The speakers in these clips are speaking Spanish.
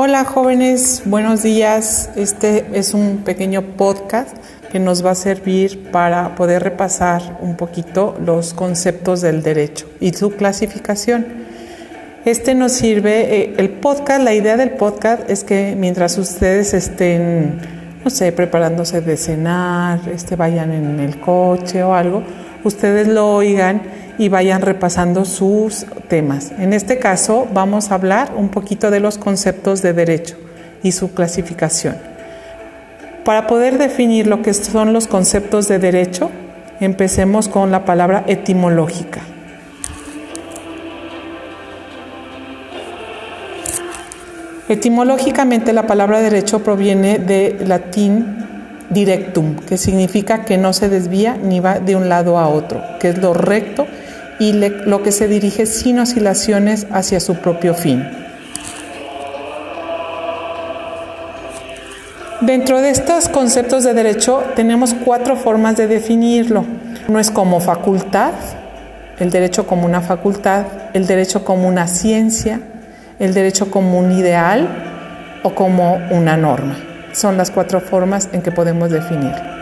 Hola jóvenes, buenos días. Este es un pequeño podcast que nos va a servir para poder repasar un poquito los conceptos del derecho y su clasificación. Este nos sirve, eh, el podcast, la idea del podcast es que mientras ustedes estén, no sé, preparándose de cenar, este, vayan en el coche o algo, ustedes lo oigan y vayan repasando sus temas. En este caso vamos a hablar un poquito de los conceptos de derecho y su clasificación. Para poder definir lo que son los conceptos de derecho, empecemos con la palabra etimológica. Etimológicamente la palabra derecho proviene del latín directum, que significa que no se desvía ni va de un lado a otro, que es lo recto y lo que se dirige sin oscilaciones hacia su propio fin. Dentro de estos conceptos de derecho tenemos cuatro formas de definirlo. Uno es como facultad, el derecho como una facultad, el derecho como una ciencia, el derecho como un ideal o como una norma. Son las cuatro formas en que podemos definirlo.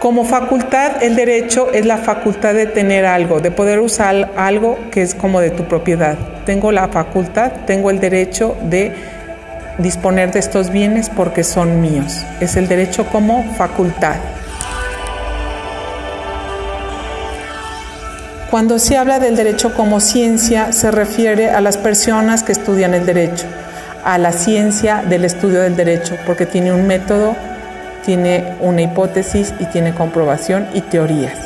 Como facultad, el derecho es la facultad de tener algo, de poder usar algo que es como de tu propiedad. Tengo la facultad, tengo el derecho de disponer de estos bienes porque son míos. Es el derecho como facultad. Cuando se habla del derecho como ciencia, se refiere a las personas que estudian el derecho, a la ciencia del estudio del derecho, porque tiene un método tiene una hipótesis y tiene comprobación y teorías.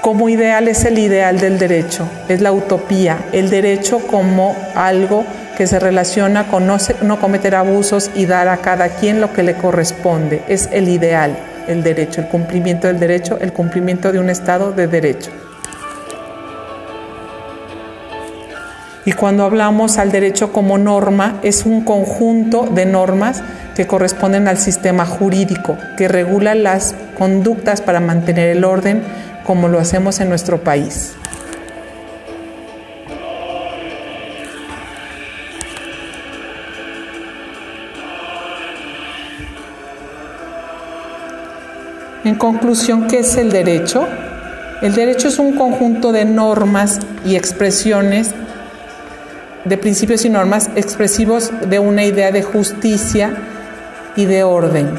Como ideal es el ideal del derecho, es la utopía, el derecho como algo que se relaciona con no, no, cometer abusos y dar a cada quien lo que le corresponde. Es el ideal, el derecho, el cumplimiento del derecho, el cumplimiento de un Estado de derecho. Y cuando hablamos al derecho como norma, es un conjunto de normas que corresponden al sistema jurídico, que regula las conductas para mantener el orden como lo hacemos en nuestro país. En conclusión, ¿qué es el derecho? El derecho es un conjunto de normas y expresiones de principios y normas expresivos de una idea de justicia y de orden.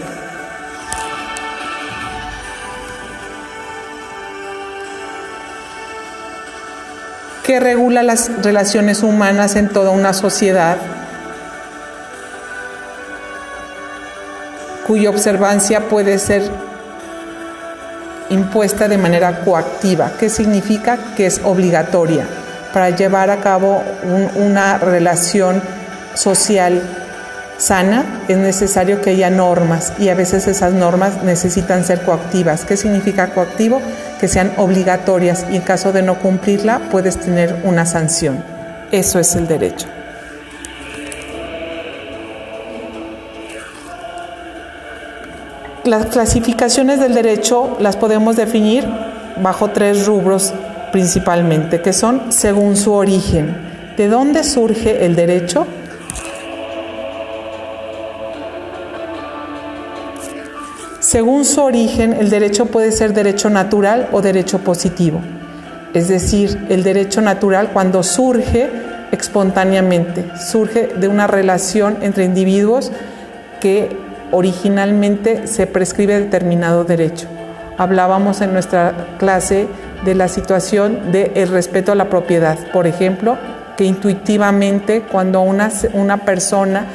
que regula las relaciones humanas en toda una sociedad, cuya observancia puede ser impuesta de manera coactiva, que significa que es obligatoria para llevar a cabo una relación social sana es necesario que haya normas y a veces esas normas necesitan ser coactivas. ¿Qué significa coactivo? Que sean obligatorias y en caso de no cumplirla puedes tener una sanción. Eso es el derecho. Las clasificaciones del derecho las podemos definir bajo tres rubros principalmente, que son según su origen. ¿De dónde surge el derecho? Según su origen, el derecho puede ser derecho natural o derecho positivo. Es decir, el derecho natural cuando surge espontáneamente, surge de una relación entre individuos que originalmente se prescribe determinado derecho. Hablábamos en nuestra clase de la situación del respeto a la propiedad. Por ejemplo, que intuitivamente cuando una, una persona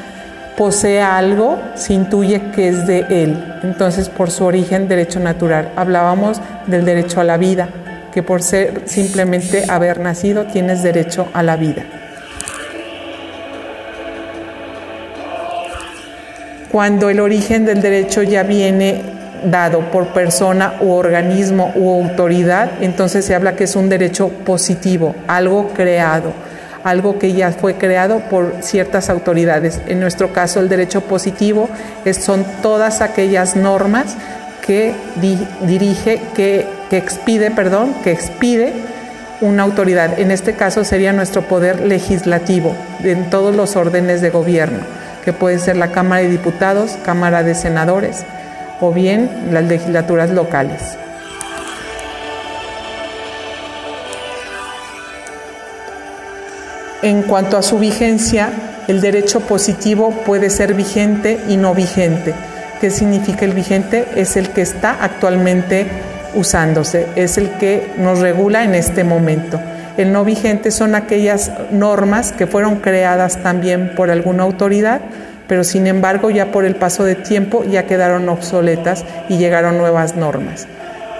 posee algo, se intuye que es de él. Entonces, por su origen, derecho natural. Hablábamos del derecho a la vida, que por ser simplemente haber nacido, tienes derecho a la vida. Cuando el origen del derecho ya viene dado por persona u organismo u autoridad, entonces se habla que es un derecho positivo, algo creado, algo que ya fue creado por ciertas autoridades. En nuestro caso, el derecho positivo son todas aquellas normas que dirige, que que expide, perdón, que expide una autoridad. En este caso sería nuestro poder legislativo en todos los órdenes de gobierno, que puede ser la Cámara de Diputados, Cámara de Senadores o bien las legislaturas locales. En cuanto a su vigencia, el derecho positivo puede ser vigente y no vigente. ¿Qué significa el vigente? Es el que está actualmente usándose, es el que nos regula en este momento. El no vigente son aquellas normas que fueron creadas también por alguna autoridad, pero sin embargo ya por el paso de tiempo ya quedaron obsoletas y llegaron nuevas normas.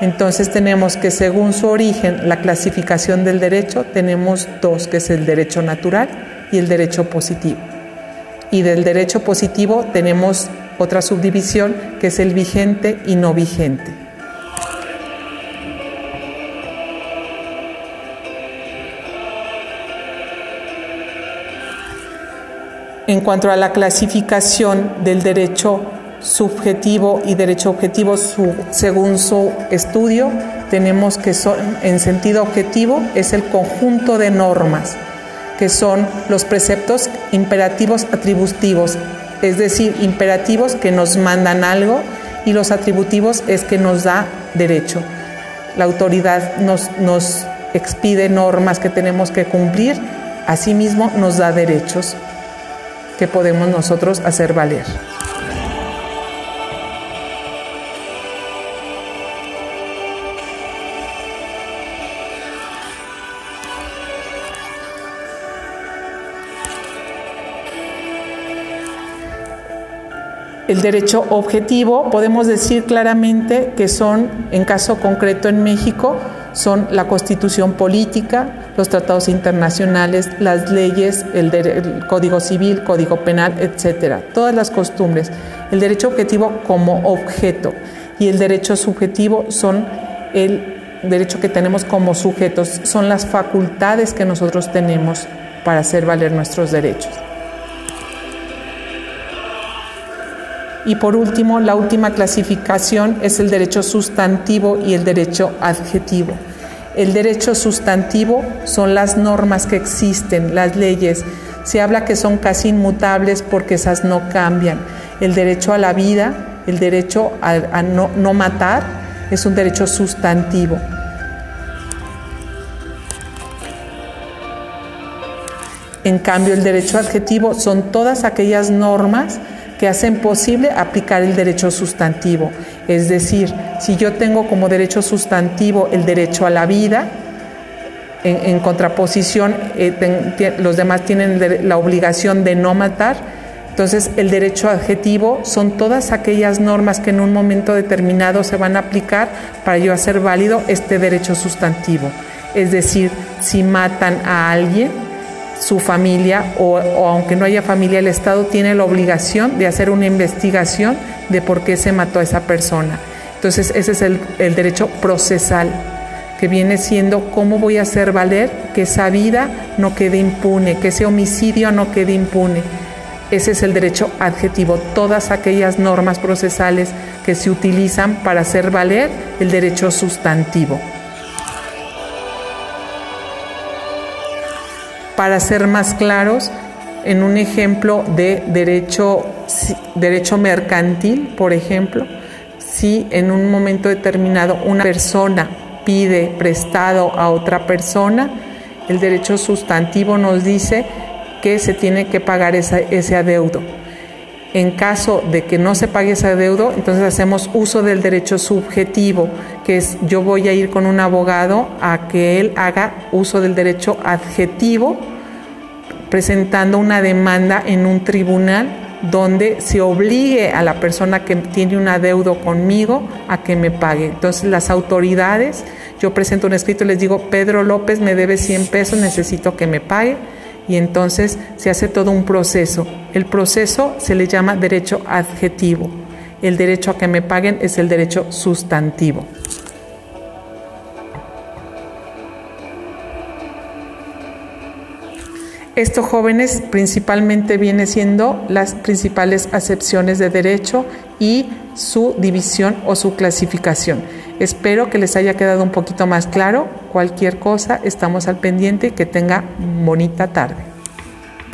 Entonces tenemos que según su origen, la clasificación del derecho, tenemos dos, que es el derecho natural y el derecho positivo. Y del derecho positivo tenemos otra subdivisión que es el vigente y no vigente. En cuanto a la clasificación del derecho subjetivo y derecho objetivo, según su estudio, tenemos que son, en sentido objetivo es el conjunto de normas, que son los preceptos imperativos atributivos, es decir, imperativos que nos mandan algo y los atributivos es que nos da derecho. La autoridad nos, nos expide normas que tenemos que cumplir, asimismo nos da derechos que podemos nosotros hacer valer. El derecho objetivo, podemos decir claramente que son, en caso concreto en México, son la constitución política, los tratados internacionales, las leyes, el, código civil, código penal, etcétera, todas las costumbres. El derecho objetivo como objeto y el derecho subjetivo son el derecho que tenemos como sujetos, son las facultades que nosotros tenemos para hacer valer nuestros derechos. Y por último, la última clasificación es el derecho sustantivo y el derecho adjetivo. El derecho sustantivo son las normas que existen, las leyes. Se habla que son casi inmutables porque esas no cambian. El derecho a la vida, el derecho a, no, matar, es un derecho sustantivo. En cambio, el derecho adjetivo son todas aquellas normas que hacen posible aplicar el derecho sustantivo. Es decir, si yo tengo como derecho sustantivo el derecho a la vida, en, contraposición eh, los demás tienen la obligación de no matar, entonces el derecho adjetivo son todas aquellas normas que en un momento determinado se van a aplicar para yo hacer válido este derecho sustantivo. Es decir, si matan a alguien, su familia o, aunque no haya familia, el Estado tiene la obligación de hacer una investigación de por qué se mató a esa persona. Entonces ese es el, el derecho procesal, que viene siendo cómo voy a hacer valer que esa vida no quede impune, que ese homicidio no quede impune. Ese es el derecho adjetivo, todas aquellas normas procesales que se utilizan para hacer valer el derecho sustantivo. Para ser más claros, en un ejemplo de derecho, derecho mercantil, por ejemplo, si en un momento determinado una persona pide prestado a otra persona, el derecho sustantivo nos dice que se tiene que pagar ese adeudo. En caso de que no se pague ese adeudo, entonces hacemos uso del derecho subjetivo, que es yo voy a ir con un abogado a que él haga uso del derecho adjetivo, presentando una demanda en un tribunal donde se obligue a la persona que tiene un adeudo conmigo a que me pague. Entonces las autoridades, yo presento un escrito y les digo, Pedro López me debe 100 pesos, necesito que me pague y entonces se hace todo un proceso. El proceso se le llama derecho adjetivo. El derecho a que me paguen es el derecho sustantivo. Esto, jóvenes, principalmente viene siendo las principales acepciones de derecho y su división o su clasificación. Espero que les haya quedado un poquito más claro. Cualquier cosa, estamos al pendiente y que tenga bonita tarde.